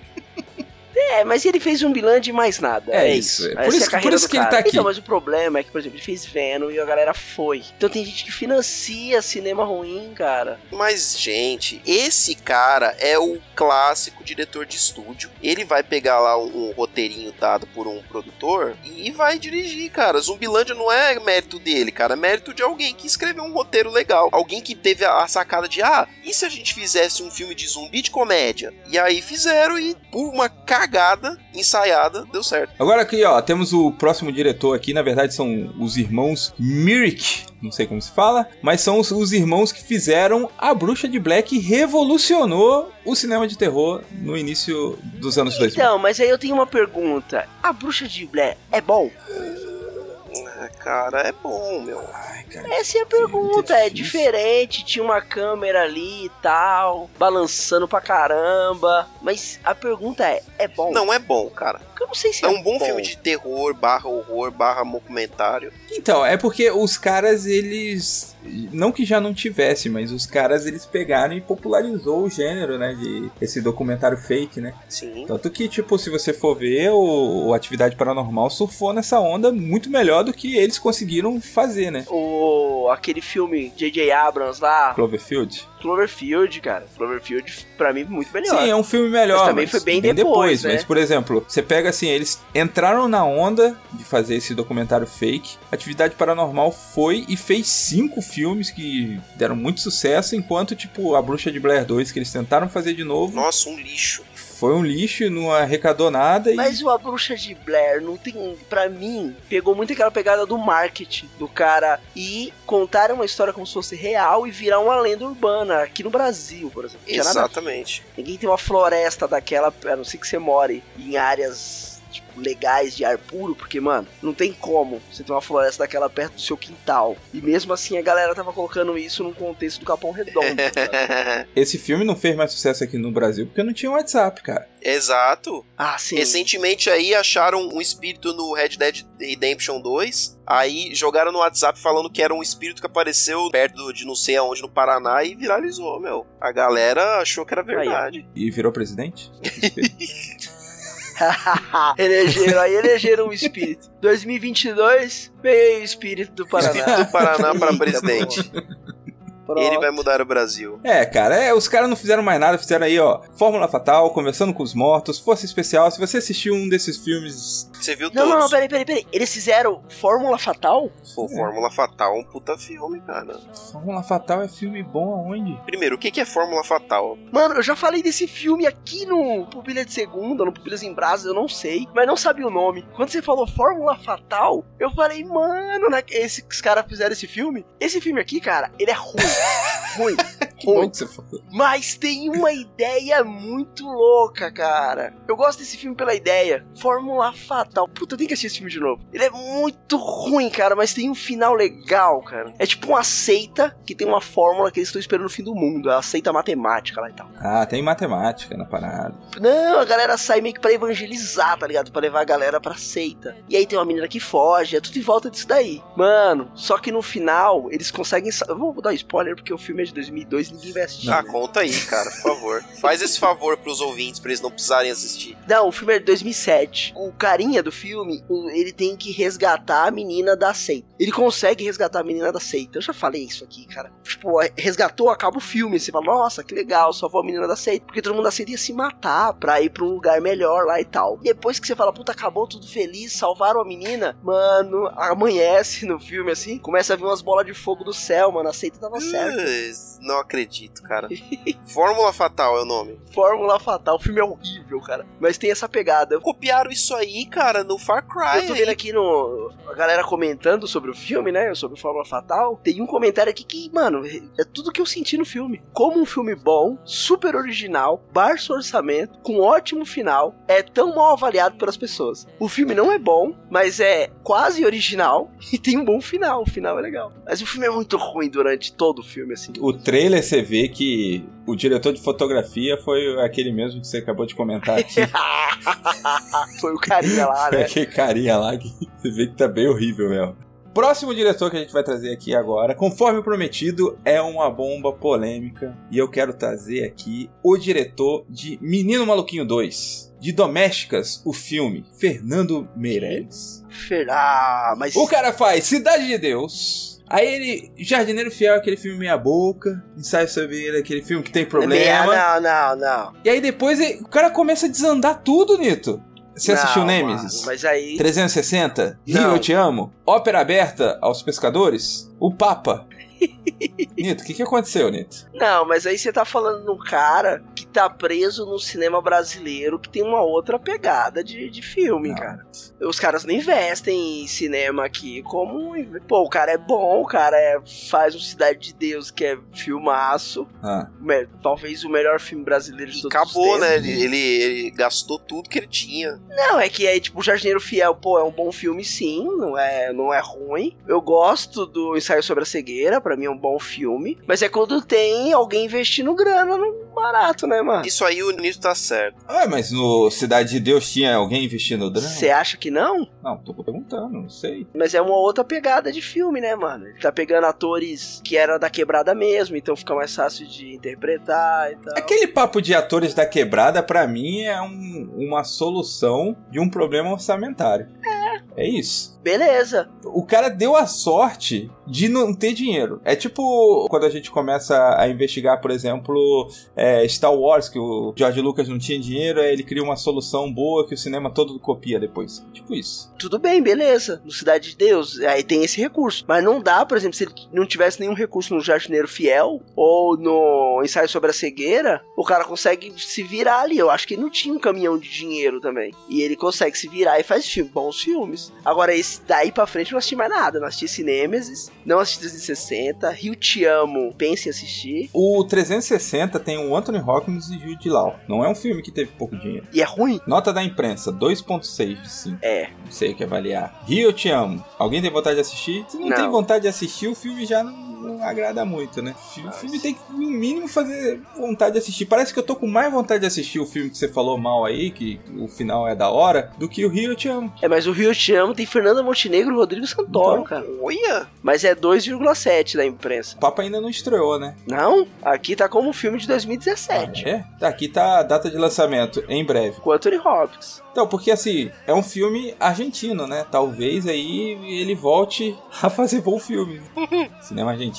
É, mas ele fez um bilhão de mais nada. É É, isso, é. Por é isso- a carreira por isso que ele tá aqui. Então, mas o problema é que, por exemplo, ele fez Venom e a galera foi. Então tem gente que financia cinema ruim, cara. Mas, gente, esse cara é o clássico diretor de estúdio. Ele vai pegar lá um, um roteirinho dado por um produtor e vai dirigir, cara. Zumbilândia não é mérito dele, cara. É mérito de alguém que escreveu um roteiro legal. Alguém que teve a, a sacada de, ah, e se a gente fizesse um filme de zumbi de comédia? E aí fizeram e, por uma cagada ensaiada, deu certo. Agora aqui, ó, temos o próximo diretor aqui, na verdade são os irmãos Myrick, não sei como se fala, mas são os, os irmãos que fizeram A Bruxa de Black e revolucionou o cinema de terror no início dos anos 2000. Então, mas aí eu tenho uma pergunta. A bruxa de Blair é bom? Cara, é bom, meu. Essa é a pergunta, é diferente, tinha uma câmera ali e tal, balançando pra caramba. Mas a pergunta é, é bom? Não é bom, cara. Eu não sei se É é, um bom filme de terror, barra horror, barra documentário. Então, é porque os caras, eles. Não que já não tivesse, mas os caras eles pegaram e popularizou o gênero, né? De esse documentário fake, né? Sim. Tanto que, tipo, se você for ver, o, o Atividade Paranormal surfou nessa onda muito melhor do que eles conseguiram fazer, né? O, aquele filme J.J. Abrams lá, Cloverfield. Cloverfield, cara. Cloverfield, pra mim, muito melhor. Sim, é um filme melhor. Mas também foi bem depois, né? Mas, por exemplo, você pega assim, eles entraram na onda de fazer esse documentário fake. Atividade Paranormal foi e fez cinco filmes que deram muito sucesso, enquanto, tipo, A Bruxa de Blair 2, que eles tentaram fazer de novo, Nossa, um lixo. Foi um lixo, não arrecadou nada e. Mas o A Bruxa de Blair não tem. Pra mim, pegou muito aquela pegada do marketing do cara e contar uma história como se fosse real e virar uma lenda urbana aqui no Brasil, por exemplo. Exatamente. Ninguém tem uma floresta daquela, a não ser que você more em áreas tipo, legais de ar puro, porque, mano, não tem como você ter uma floresta daquela perto do seu quintal. E mesmo assim a galera tava colocando isso num contexto do Capão Redondo. sabe? Esse filme não fez mais sucesso aqui no Brasil porque não tinha WhatsApp, cara. Exato. ah, sim. Recentemente aí acharam um espírito no Red Dead Redemption 2. Aí jogaram no WhatsApp falando que era um espírito que apareceu perto de não sei aonde no Paraná e viralizou, meu. A galera achou que era verdade. E virou presidente? elegeram, aí elegeram o espírito. 2022, veio o espírito do Paraná. Espírito do Paraná para presidente. Pronto. Ele vai mudar o Brasil. É, cara, é, os caras não fizeram mais nada, fizeram aí, ó, Fórmula Fatal, Conversando com os Mortos, Força Especial. Se você assistiu um desses filmes. Você viu Não, todos? não, não, peraí, peraí, peraí. Eles fizeram Fórmula Fatal? Pô, Fórmula Fatal é um puta filme, cara. Fórmula Fatal é filme bom aonde? Primeiro, o que que é Fórmula Fatal? Mano, eu já falei desse filme aqui no Pupilha de Segunda, no Pupilhas em Brasas, eu não sei, mas não sabia o nome. Quando você falou Fórmula Fatal, eu falei, mano, né, esses caras fizeram esse filme? Esse filme aqui, cara, ele é ruim. ruim. Que bom que você falou. Mas tem uma ideia muito louca, cara. Eu gosto desse filme pela ideia. Fórmula Fatal. Puta, eu tenho que assistir esse filme de novo. Ele é muito ruim, cara, mas tem um final legal, cara. É tipo uma seita que tem uma fórmula que eles estão esperando o fim do mundo. É a seita matemática lá e tal. Ah, tem matemática na parada. Não, a galera sai meio que pra evangelizar, tá ligado? Pra levar a galera pra seita. E aí tem uma menina que foge, é tudo em volta disso daí. Mano, só que no final eles conseguem. Eu vou dar spoiler porque o filme é de 2002 e ninguém vai assistir. Ah, conta aí, cara, por favor. Faz esse favor pros ouvintes, pra eles não precisarem assistir. Não, o filme é de 2007. O carinha do filme, ele tem que resgatar a menina da seita. Ele consegue resgatar a menina da seita. Eu já falei isso aqui, cara. Tipo, é, resgatou, acaba o filme. Você fala, nossa, que legal, salvou a menina da seita. Porque todo mundo da seita ia se matar pra ir pra um lugar melhor lá e tal. Depois que você fala, puta, acabou tudo feliz, salvaram a menina. Mano, amanhece no filme assim, começa a vir umas bolas de fogo do céu, mano. A seita tava certa. Não acredito, cara. Fórmula Fatal é o nome. Fórmula Fatal, o filme é horrível, cara. Mas tem essa pegada. Copiaram isso aí, cara, no Far Cry. Eu tô vendo aqui no. A galera comentando sobre o filme, né? Sobre Fórmula Fatal. Tem um comentário aqui que, mano, é tudo que eu senti no filme. Como um filme bom, super original, baixo orçamento, com ótimo final, é tão mal avaliado pelas pessoas. O filme não é bom, mas é quase original e tem um bom final. O final é legal. Mas o filme é muito ruim durante todo o filme, assim. O trailer você vê que o diretor de fotografia foi aquele mesmo que você acabou de comentar aqui. Foi o carinha lá, né? aquele carinha lá que você vê que tá bem horrível mesmo. Próximo diretor que a gente vai trazer aqui agora, conforme prometido, é uma bomba polêmica. E eu quero trazer aqui o diretor de Menino Maluquinho 2. De Domésticas, o filme, Fernando Meirelles. Fer- Ah, mas. O cara faz Cidade de Deus. Aí ele, Jardineiro Fiel, aquele filme meia boca. Ensaio sobre ele, aquele filme que tem problema. Não, não, não. E aí depois ele- o cara começa a desandar tudo, Nito. Você Não, assistiu mano, Nemesis? mas aí. 360? Rio, Não. eu te amo? Ópera aberta aos pescadores? O Papa? Nito, o que, que aconteceu, Nito? Não, mas aí você tá falando num cara que tá preso no cinema brasileiro que tem uma outra pegada de, de filme, cara. Os caras não investem em cinema aqui como. Pô, o cara é bom, o cara é- faz um Cidade de Deus que é filmaço. Ah, Me- Talvez o melhor filme brasileiro de todos Acabou, os né? tempos. Ele, ele, ele gastou tudo que ele tinha. Não, é que aí, tipo, o Jardineiro Fiel, pô, é um bom filme sim, não é, não é ruim. Eu gosto do Ensaio sobre a Cegueira, pra mim é um bom filme. Mas é quando tem alguém investindo grana no barato, né, mano? Isso aí o Nito tá certo. ah, mas no Cidade de Deus tinha alguém investindo drama? Você acha que não? Não, tô perguntando, não sei. Mas é uma outra pegada de filme, né, mano? Ele tá pegando atores que era da quebrada mesmo, então fica mais fácil de interpretar e tal. Aquele papo de atores da quebrada, pra mim, é um- uma solução de um problema orçamentário. É. É isso. Beleza. O cara deu a sorte de não ter dinheiro. É tipo quando a gente começa a investigar, por exemplo, é, Star Wars, que o George Lucas não tinha dinheiro, aí ele cria uma solução boa que o cinema todo copia depois. Tipo isso. Tudo bem, beleza. No Cidade de Deus, aí tem esse recurso. Mas não dá, por exemplo, se ele não tivesse nenhum recurso no Jardineiro Fiel ou no Ensaio sobre a Cegueira, o cara consegue se virar ali. Eu acho que ele não tinha um caminhão de dinheiro também. E ele consegue se virar e faz filme, bons filmes. Agora, esse daí pra frente eu não assisti mais nada. Não assisti Cinemesis, não assisti 360, Rio Te Amo, pense em assistir. O 360 tem o Anthony Hopkins e Jude Law. Não é um filme que teve pouco dinheiro. E é ruim? Nota da imprensa, 2.6 de 5. É. Não sei o que avaliar. Rio, te amo. Alguém tem vontade de assistir? Se não, Não. tem vontade de assistir, o filme já não, não agrada muito, né? O filme, tem que, no mínimo, fazer vontade de assistir. Parece que eu tô com mais vontade de assistir o filme que você falou mal aí, que o final é da hora, do que o Rio, eu te amo. É, mas o Rio Te Amo tem Fernanda Montenegro e Rodrigo Santoro, Então, cara. Olha! Mas é 2,7 da imprensa. O Papa ainda não estreou, né? Não, aqui tá como filme de 2017. É? Tá, aqui tá a data de lançamento, em breve. Com Anthony Hopkins. Então, porque assim, é um filme argentino, né? Talvez aí ele volte a fazer bom filme. Cinema argentino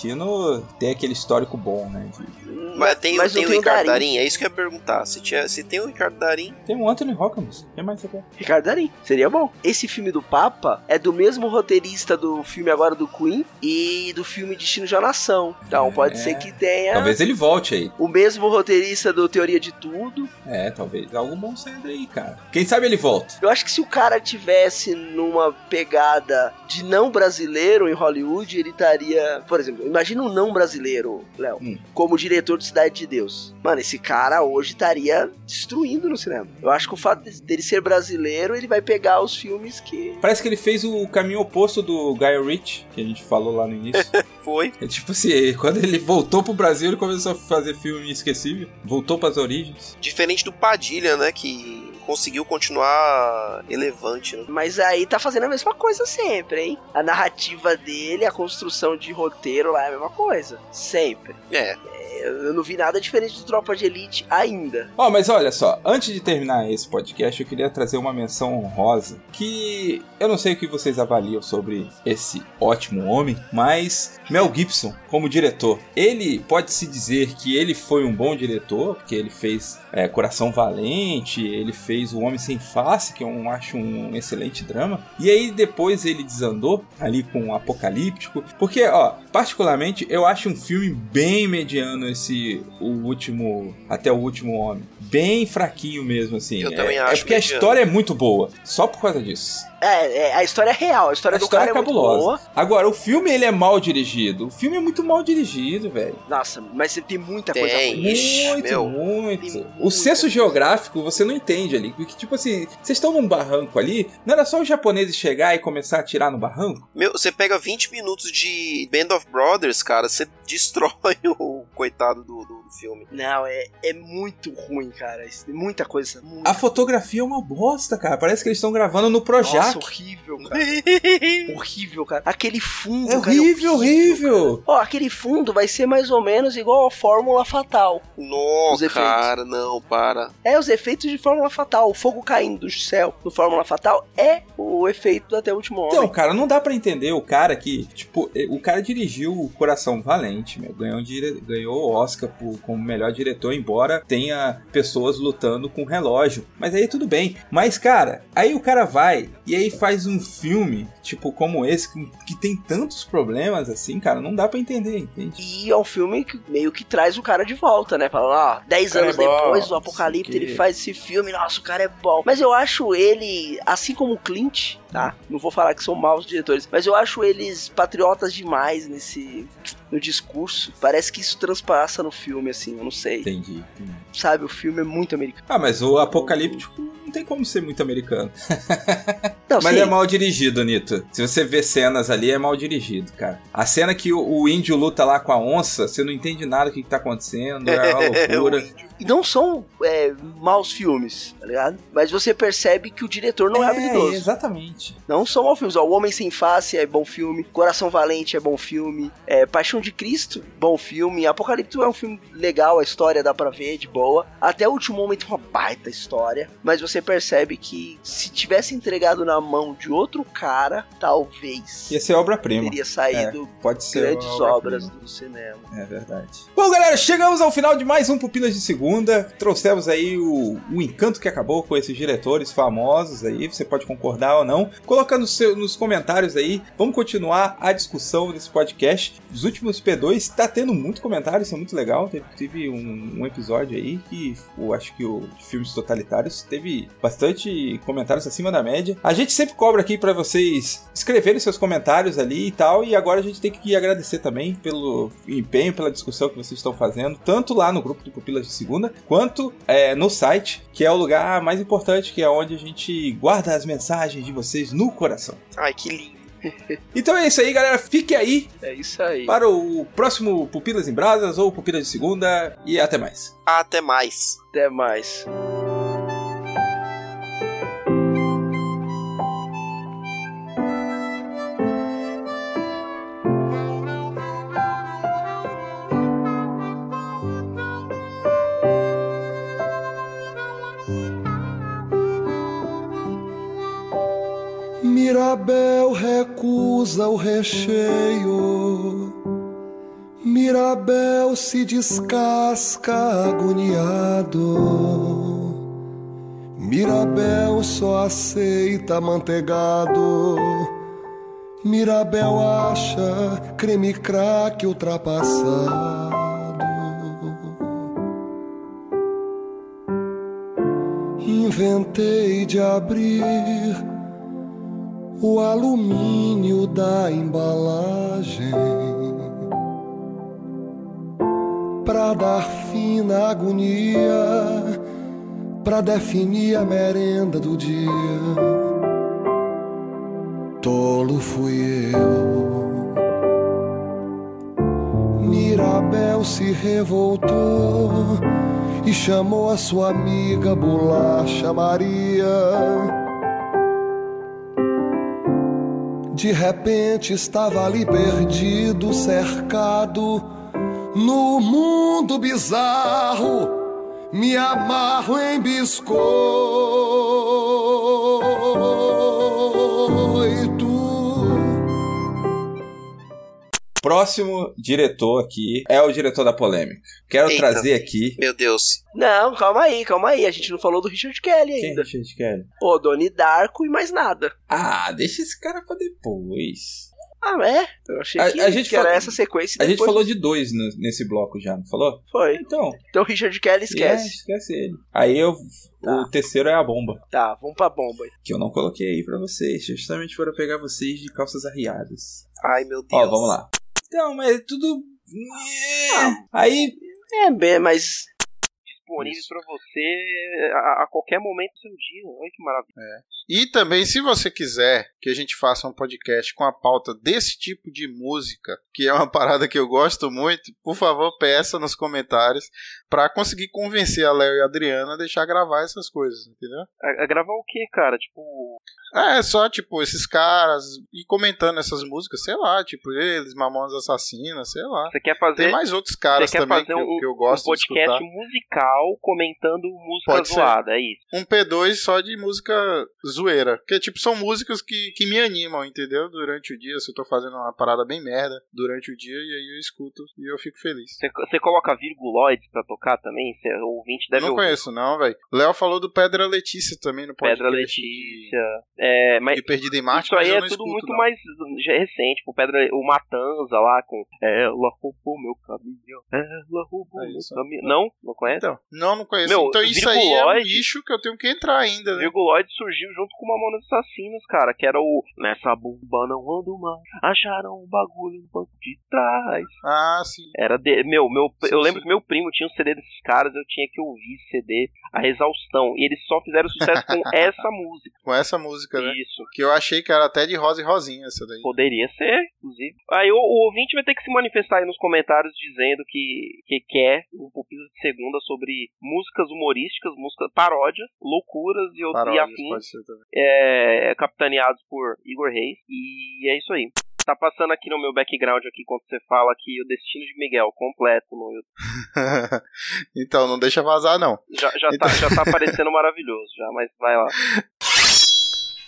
tem aquele histórico bom, né? De- Mas tem, Mas tem tem o Ricardo Darim. Darim, é isso que eu ia perguntar. Se, tinha, se tem o Ricardo Darim, Tem o Anthony Hopkins. O que mais você quer? Ricardo Darim. Seria bom. Esse filme do Papa é do mesmo roteirista do filme agora do Queen e do filme Destino de uma Nação. Então pode É. ser que tenha Talvez ele volte aí. o mesmo roteirista do Teoria de Tudo. É, talvez algo bom saia daí, cara. Quem sabe ele volta. Eu acho que se o cara tivesse numa pegada de não brasileiro em Hollywood, ele estaria. Por exemplo, imagina um não brasileiro, Léo, Hum. como diretor de Cidade de Deus. Mano, esse cara hoje estaria destruindo no cinema. Eu acho que o fato de- dele ser brasileiro, ele vai pegar os filmes que. Parece que ele fez o caminho oposto do Guy Ritchie, que a gente falou lá no início. foi. É tipo assim, quando ele voltou pro Brasil, ele começou a fazer filme esquecível. Voltou pras origens. Diferente do Padilha, né? Que conseguiu continuar relevante, né? Mas aí tá fazendo a mesma coisa sempre, hein? A narrativa dele, a construção de roteiro lá é a mesma coisa. Sempre. É. Eu não vi nada diferente do Tropa de Elite ainda. Ó, mas olha só, antes de terminar esse podcast, eu queria trazer uma menção honrosa que eu não sei o que vocês avaliam sobre esse ótimo homem, mas Mel Gibson como diretor, ele pode se dizer que ele foi um bom diretor, porque ele fez é, Coração Valente, ele fez O Homem Sem Face, que eu acho um excelente drama. E aí depois ele desandou ali com o Apocalíptico. Porque, ó, particularmente eu acho um filme bem mediano esse O Último. Até o Último Homem. Bem fraquinho mesmo, assim. Eu é, também é acho porque a história é muito boa. Só por causa disso. É, é, a história é real, a história A do história cara é é muito boa. Agora, o filme ele é mal dirigido. O filme é muito mal dirigido, velho. Nossa, mas você tem muita Tem. coisa ruim. Ixi, Muito, meu. muito. Tem O senso coisa. geográfico você não entende ali. Porque, tipo assim, vocês estão num barranco ali, não era só os japoneses chegar e começar a atirar no barranco? Meu, você pega 20 minutos de Band of Brothers, cara, você destrói o coitado do, do, do filme. Não, é, é muito ruim, cara. Isso- Muita coisa. Muita A fotografia é uma bosta, cara. Parece que eles estão gravando no Projac. Nossa, horrível, cara. horrível, cara. Aquele fundo, É cara. é horrível, horrível. Ó, aquele fundo vai ser mais ou menos igual a Fórmula Fatal. Os Nossa, cara, não, para. É, os efeitos de Fórmula Fatal. O fogo caindo do céu no Fórmula Fatal é o efeito do Até o Último Homem. Então, cara, não dá pra entender o cara que, tipo, eh, o cara dirigiu o Coração Valente, meu, ganhou, dire... ganhou o Oscar por, como melhor diretor, embora tenha pessoas lutando com relógio. Mas aí tudo bem. Mas, cara, aí o cara vai e aí faz um filme, tipo, como esse, que, que tem tantos problemas assim, cara, não dá pra entender, entende? E é um filme que meio que traz o cara de volta, né? Fala, ó, 10 cara anos é bom, depois do Apocalipse, o ele faz esse filme, nossa, o cara é bom. Mas eu acho ele, assim como o Clint, tá? Não vou falar que são maus diretores, mas eu acho eles patriotas demais nesse. no discurso. Parece que isso transpassa no filme, assim, eu não sei. Entendi. Sabe, o filme é muito americano. Ah, mas o Apocalíptico não tem como ser muito americano. Não, Mas sim. é mal dirigido, Nito. Se você vê cenas ali, é mal dirigido, cara. A cena que o, o índio luta lá com a onça, você não entende nada do que, que tá acontecendo, é uma loucura. E não são é, maus filmes, tá ligado? Mas você percebe que o diretor não é, habilidoso. exatamente. Não são maus filmes. Ó, o Homem Sem Face é bom filme. Coração Valente é bom filme. É, Paixão de Cristo, bom filme. Apocalipto é um filme legal, a história dá pra ver, de boa. Até o último momento uma baita história. Mas você percebe que se tivesse entregado na mão de outro cara, talvez Ia ser obra-prima. teria saído É, pode ser grandes uma obras do cinema. É verdade. Bom, galera, chegamos ao final de mais um Pupilas de Segunda. Trouxemos aí o, o encanto que acabou com esses diretores famosos aí. Você pode concordar ou não. Coloca no seu- nos comentários aí. Vamos continuar a discussão desse podcast. Os últimos P2 tá tendo muito comentário, isso é muito legal. Teve, teve um, um episódio aí que eu acho que o de filmes totalitários teve bastante comentários acima da média. A gente sempre cobra aqui para vocês escreverem seus comentários ali e tal. E agora a gente tem que agradecer também pelo empenho, pela discussão que vocês estão fazendo, tanto lá no grupo do Pupilas de Segunda, quanto é, no site, que é o lugar mais importante, que é onde a gente guarda as mensagens de vocês no coração. Ai, que lindo. Então é isso aí, galera. Fique aí É isso aí. para o próximo Pupilas em Brasas ou Pupilas de Segunda e até mais. Até mais. Até mais. Mirabel recusa o recheio. Mirabel se descasca agoniado. Mirabel só aceita manteigado. Mirabel acha creme crack ultrapassado. Inventei de abrir o alumínio da embalagem para dar fim na agonia, para definir a merenda do dia. Tolo fui eu. Mirabel se revoltou e chamou a sua amiga Bolacha Maria. De repente estava ali perdido, cercado no mundo bizarro. Me amarro em biscoito. Próximo diretor aqui é o diretor da polêmica. Quero Eita. trazer aqui. Meu Deus. Não, calma aí, calma aí. A gente não falou do Richard Kelly Quem é ainda. Richard Kelly? Pô, Doni Darko e mais nada. Ah, deixa esse cara pra depois. Ah, é? Eu achei A- que, a gente que era fala- essa sequência. A gente falou de dois no- nesse bloco já, não falou? Foi. Então, Então Richard Kelly é, esquece. esquece ele. Aí eu, Tá. o terceiro é a bomba, Tá, vamos pra bomba aí. que eu não coloquei aí pra vocês, justamente para pegar vocês de calças arriadas. Ai, meu Deus. Ó, vamos lá. Então, mas é tudo. Aí, É, bem, mas. Disponível pra você a, a qualquer momento do seu dia. Olha que maravilha. E também, se você quiser que a gente faça um podcast com a pauta desse tipo de música, que é uma parada que eu gosto muito, por favor, peça nos comentários pra conseguir convencer a Léo e a Adriana a deixar gravar essas coisas, entendeu? A, a gravar o que, cara? Tipo, É, só, tipo, esses caras e comentando essas músicas, sei lá, tipo, eles, Mamonas Assassinas, sei lá. você quer fazer. Tem mais outros caras também que, eu- um, que eu um gosto de podcast escutar. musical comentando música Pode ser. zoada, é isso. Um P2 só de música zoeira. Porque, tipo, são músicas que, que me animam, entendeu? Durante o dia, se eu tô fazendo uma parada bem merda durante o dia, e aí eu escuto e eu fico feliz. Você, você coloca virguloides pra tocar também? Você, o ouvinte deve não ouvir. conheço, não, velho. Léo falou do Pedra Letícia também no podcast. Pedra Letícia. É, mas Perdida em Marte, isso aí é tudo escuto, muito não. mais já é recente. Tipo, Pedra, o Matanza lá com Ela roubou meu caminho. Ela roubou É meu isso. caminho. Não? Não conhece? Então, não, não conheço. Meu, então isso aí é um nicho que eu tenho que entrar ainda, né? Virguloid surgiu junto com Mamonas Assassinos, cara, que era o Nessa bomba não ando mais, acharam um bagulho no banco de trás. Ah, sim. Era de, meu, meu, Sim, eu lembro sim. que meu primo tinha um CD desses caras, eu tinha que ouvir esse CD, a exaustão, e eles só fizeram sucesso com essa música. Com essa música, né? Isso. Que eu achei que era até de Rosa e Rosinha essa daí. Poderia ser, inclusive. Aí o, o ouvinte vai ter que se manifestar aí nos comentários dizendo que, que quer um pouquinho de segunda sobre músicas humorísticas, músicas paródias, loucuras e, outros e afins, também. é, capitaneados por Igor Reis. E é isso aí. Tá passando aqui no meu background aqui quando você fala aqui o Destino de Miguel completo no YouTube. então, não deixa vazar, não. Já, já, tá, já tá parecendo maravilhoso já, mas vai lá.